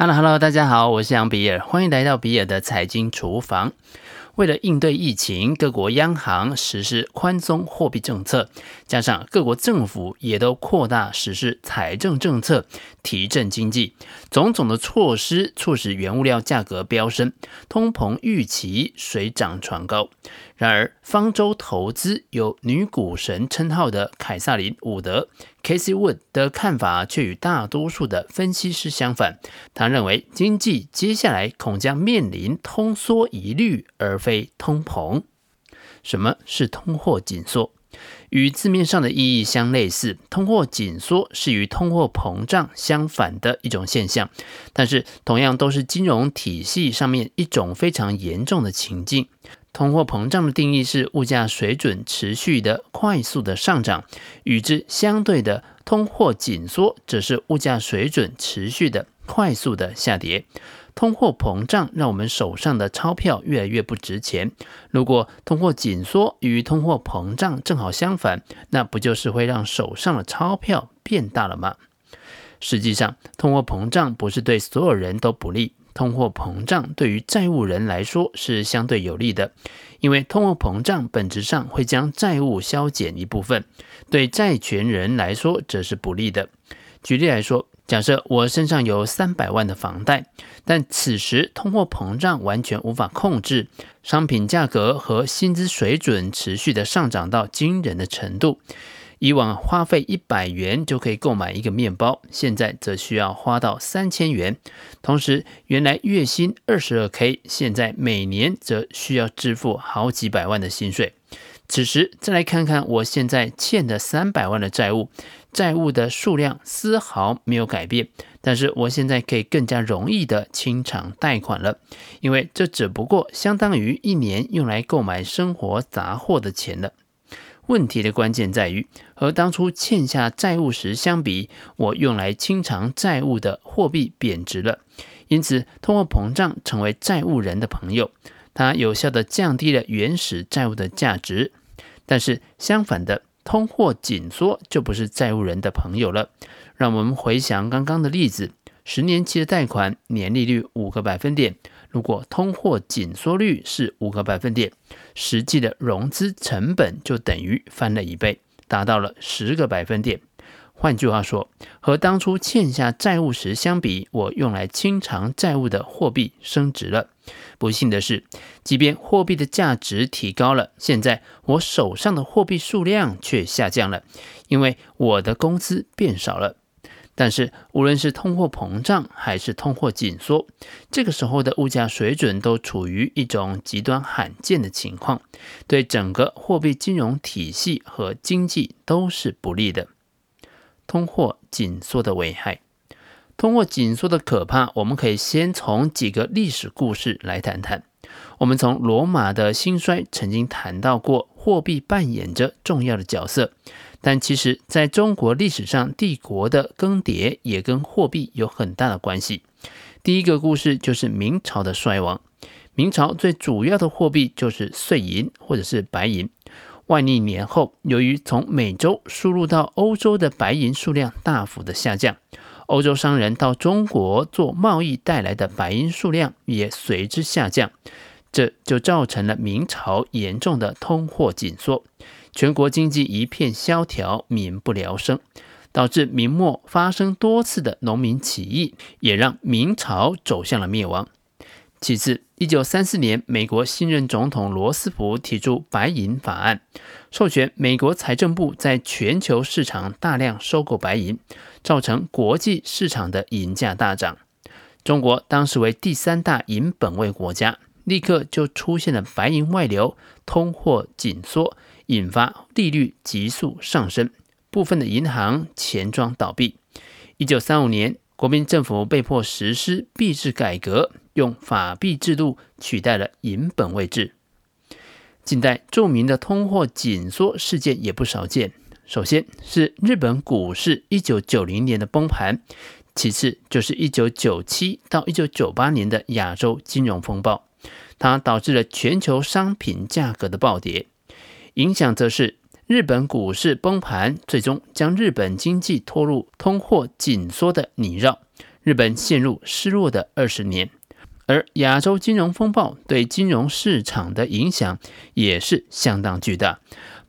Hello，Hello，hello, 大家好，我是杨比尔，欢迎来到比尔的财经厨房。为了应对疫情，各国央行实施宽松货币政策，加上各国政府也都扩大实施财政政策，提振经济。种种的措施促使原物料价格飙升，通膨预期水涨船高。然而，方舟投资有女股神称号的凯萨琳·伍德 （Casey Wood） 的看法却与大多数的分析师相反。他认为，经济接下来恐将面临通缩疑虑，而非非通膨。什么是通货紧缩？与字面上的意义相类似，通货紧缩是与通货膨胀相反的一种现象，但是同样都是金融体系上面一种非常严重的情境。通货膨胀的定义是物价水准持续的快速的上涨，与之相对的通货紧缩则是物价水准持续的快速的下跌。通货膨胀让我们手上的钞票越来越不值钱。如果通货紧缩与通货膨胀正好相反，那不就是会让手上的钞票变大了吗？实际上，通货膨胀不是对所有人都不利。通货膨胀对于债务人来说是相对有利的，因为通货膨胀本质上会将债务削减一部分，对债权人来说则是不利的。举例来说，假设我身上有三百万的房贷，但此时通货膨胀完全无法控制，商品价格和薪资水准持续的上涨到惊人的程度。以往花费一百元就可以购买一个面包，现在则需要花到三千元。同时，原来月薪二十二 K，现在每年则需要支付好几百万的薪水。此时再来看看我现在欠的三百万的债务，债务的数量丝毫没有改变，但是我现在可以更加容易的清偿贷款了，因为这只不过相当于一年用来购买生活杂货的钱了。问题的关键在于，和当初欠下债务时相比，我用来清偿债务的货币贬值了，因此通货膨胀成为债务人的朋友，它有效地降低了原始债务的价值。但是相反的，通货紧缩就不是债务人的朋友了。让我们回想刚刚的例子，十年期的贷款年利率五个百分点。如果通货紧缩率是五个百分点，实际的融资成本就等于翻了一倍，达到了十个百分点。换句话说，和当初欠下债务时相比，我用来清偿债务的货币升值了。不幸的是，即便货币的价值提高了，现在我手上的货币数量却下降了，因为我的工资变少了。但是，无论是通货膨胀还是通货紧缩，这个时候的物价水准都处于一种极端罕见的情况，对整个货币金融体系和经济都是不利的。通货紧缩的危害，通货紧缩的可怕，我们可以先从几个历史故事来谈谈。我们从罗马的兴衰曾经谈到过，货币扮演着重要的角色。但其实，在中国历史上，帝国的更迭也跟货币有很大的关系。第一个故事就是明朝的衰亡。明朝最主要的货币就是碎银或者是白银。万历年后，由于从美洲输入到欧洲的白银数量大幅的下降，欧洲商人到中国做贸易带来的白银数量也随之下降，这就造成了明朝严重的通货紧缩。全国经济一片萧条，民不聊生，导致明末发生多次的农民起义，也让明朝走向了灭亡。其次，一九三四年，美国新任总统罗斯福提出白银法案，授权美国财政部在全球市场大量收购白银，造成国际市场的银价大涨。中国当时为第三大银本位国家，立刻就出现了白银外流、通货紧缩。引发利率急速上升，部分的银行钱庄倒闭。一九三五年，国民政府被迫实施币制改革，用法币制度取代了银本位制。近代著名的通货紧缩事件也不少见。首先是日本股市一九九零年的崩盘，其次就是一九九七到一九九八年的亚洲金融风暴，它导致了全球商品价格的暴跌。影响则是日本股市崩盘，最终将日本经济拖入通货紧缩的泥淖，日本陷入失落的二十年。而亚洲金融风暴对金融市场的影响也是相当巨大，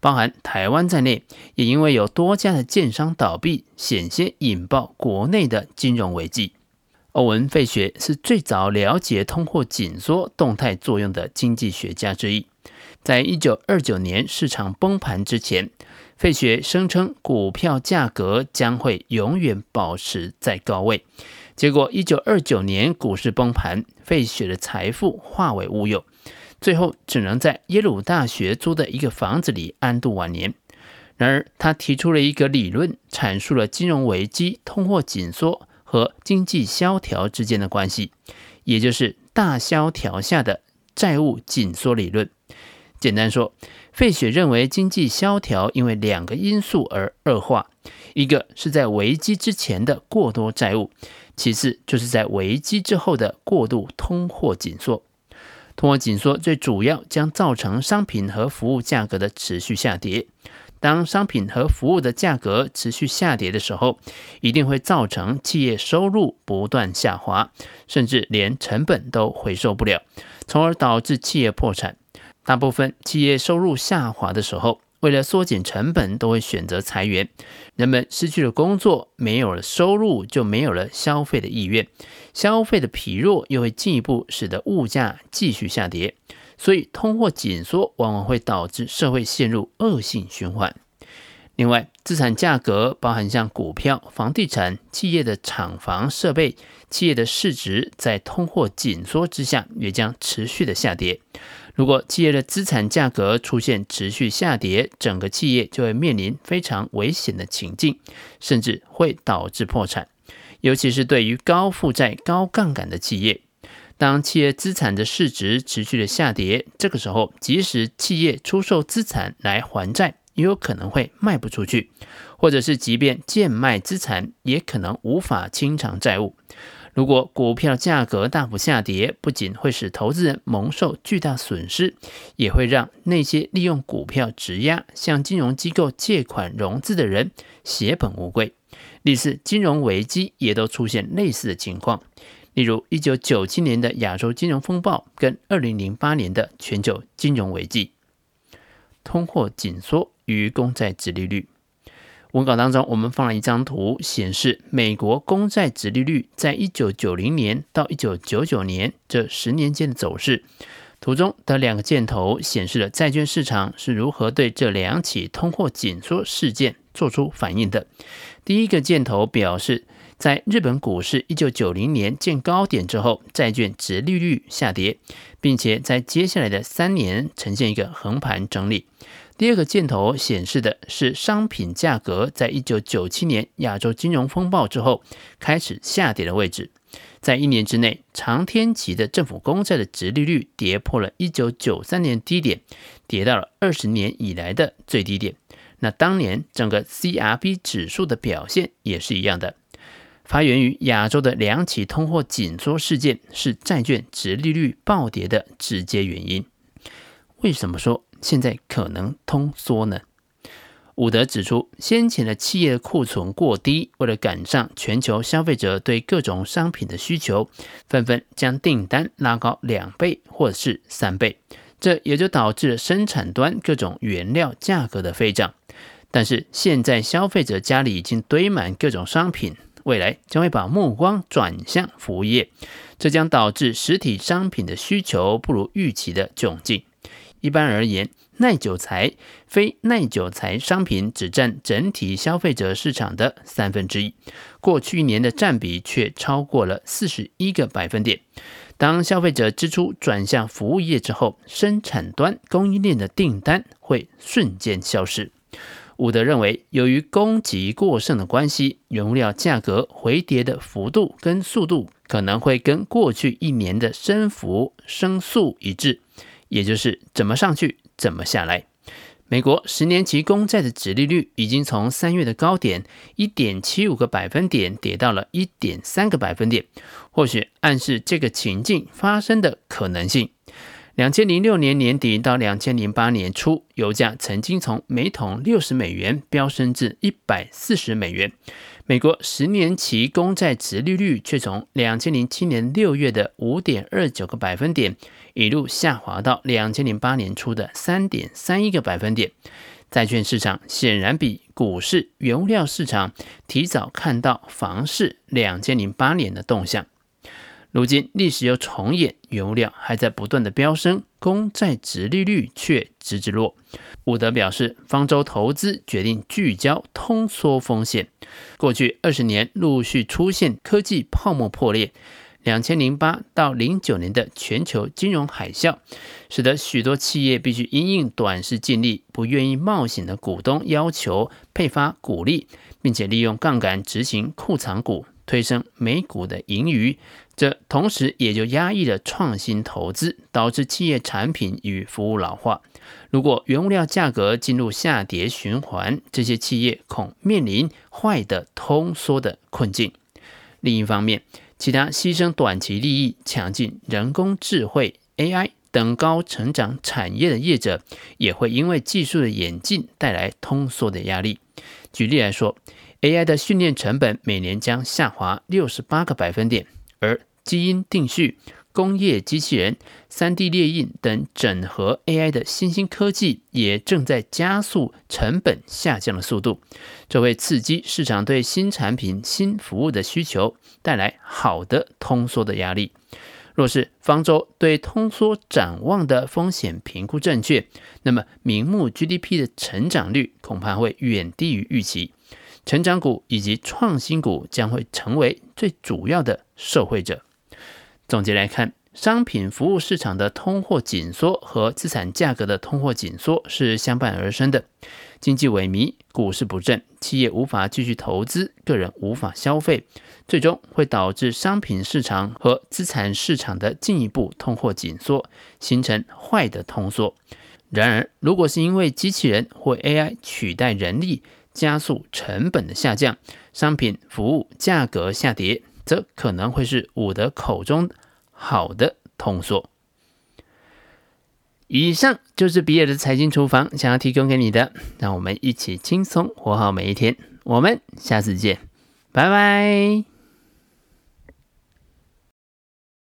包含台湾在内，也因为有多家的建商倒闭，险些引爆国内的金融危机。欧文·费雪是最早了解通货紧缩动态作用的经济学家之一。在一九二九年市场崩盘之前，费雪声称股票价格将会永远保持在高位。结果，一九二九年股市崩盘，费雪的财富化为乌有，最后只能在耶鲁大学租的一个房子里安度晚年。然而，他提出了一个理论，阐述了金融危机、通货紧缩和经济萧条之间的关系，也就是大萧条下的债务紧缩理论。简单说，费雪认为经济萧条因为两个因素而恶化，一个是在危机之前的过多债务。其次，就是在危机之后的过度通货紧缩。通货紧缩最主要将造成商品和服务价格的持续下跌。当商品和服务的价格持续下跌的时候，一定会造成企业收入不断下滑，甚至连成本都回收不了，从而导致企业破产。大部分企业收入下滑的时候，为了缩减成本，都会选择裁员。人们失去了工作，没有了收入，就没有了消费的意愿。消费的疲弱又会进一步使得物价继续下跌。所以，通货紧缩往往会导致社会陷入恶性循环。另外，资产价格包含像股票、房地产、企业的厂房设备、企业的市值，在通货紧缩之下，也将持续的下跌。如果企业的资产价格出现持续下跌，整个企业就会面临非常危险的情境，甚至会导致破产。尤其是对于高负债、高杠杆的企业，当企业资产的市值持续的下跌，这个时候，即使企业出售资产来还债，也有可能会卖不出去，或者是即便贱卖资产，也可能无法清偿债务。如果股票价格大幅下跌，不仅会使投资人蒙受巨大损失，也会让那些利用股票质押向金融机构借款融资的人血本无归。历次金融危机也都出现类似的情况，例如一九九七年的亚洲金融风暴跟二零零八年的全球金融危机。通货紧缩与公债殖利率。文稿当中，我们放了一张图，显示美国公债殖利率在一九九零年到一九九九年这十年间的走势。图中的两个箭头显示了债券市场是如何对这两起通货紧缩事件做出反应的。第一个箭头表示，在日本股市一九九零年见高点之后，债券殖利率下跌，并且在接下来的三年呈现一个横盘整理。第二个箭头显示的是商品价格在一九九七年亚洲金融风暴之后开始下跌的位置，在一年之内，长天期的政府公债的殖利率跌破了一九九三年低点，跌到了二十年以来的最低点。那当年整个 CRB 指数的表现也是一样的。发源于亚洲的两起通货紧缩事件是债券殖利率暴跌的直接原因。为什么说现在可能通缩呢？伍德指出，先前的企业库存过低，为了赶上全球消费者对各种商品的需求，纷纷将订单拉高两倍或是三倍，这也就导致了生产端各种原料价格的飞涨。但是现在消费者家里已经堆满各种商品，未来将会把目光转向服务业，这将导致实体商品的需求不如预期的窘境。一般而言，耐久材、非耐久材商品只占整体消费者市场的三分之一，过去一年的占比却超过了四十一个百分点。当消费者支出转向服务业之后，生产端供应链的订单会瞬间消失。伍德认为，由于供给过剩的关系，原料价格回跌的幅度跟速度可能会跟过去一年的升幅升速一致。也就是怎么上去怎么下来。美国十年期公债的殖利率已经从三月的高点一点七五个百分点跌到了一点三个百分点，或许暗示这个情境发生的可能性。两千零六年年底到两千零八年初，油价曾经从每桶六十美元飙升至一百四十美元。美国十年期公债殖利率却从两千零七年六月的五点二九个百分点，一路下滑到两千零八年初的三点三一个百分点。债券市场显然比股市、原物料市场提早看到房市两千零八年的动向。如今历史又重演，原物料还在不断的飙升，公债殖利率却直直落。伍德表示，方舟投资决定聚焦通缩风险。过去二十年陆续出现科技泡沫破裂，两千零八到零九年的全球金融海啸，使得许多企业必须因应短视近利、不愿意冒险的股东要求配发股利，并且利用杠杆执行库藏股，推升每股的盈余。这同时也就压抑了创新投资，导致企业产品与服务老化。如果原物料价格进入下跌循环，这些企业恐面临坏的通缩的困境。另一方面，其他牺牲短期利益、抢进人工智慧 AI 等高成长产业的业者，也会因为技术的演进带来通缩的压力。举例来说，AI 的训练成本每年将下滑六十八个百分点，而基因定序、工业机器人、3D 列印等整合 AI 的新兴科技，也正在加速成本下降的速度，这会刺激市场对新产品、新服务的需求，带来好的通缩的压力。若是方舟对通缩展望的风险评估正确，那么名目 GDP 的成长率恐怕会远低于预期，成长股以及创新股将会成为最主要的受惠者。总结来看，商品服务市场的通货紧缩和资产价格的通货紧缩是相伴而生的。经济萎靡，股市不振，企业无法继续投资，个人无法消费，最终会导致商品市场和资产市场的进一步通货紧缩，形成坏的通缩。然而，如果是因为机器人或 AI 取代人力，加速成本的下降，商品服务价格下跌。则可能会是伍德口中好的通缩。以上就是比尔的财经厨房想要提供给你的，让我们一起轻松活好每一天。我们下次见，拜拜。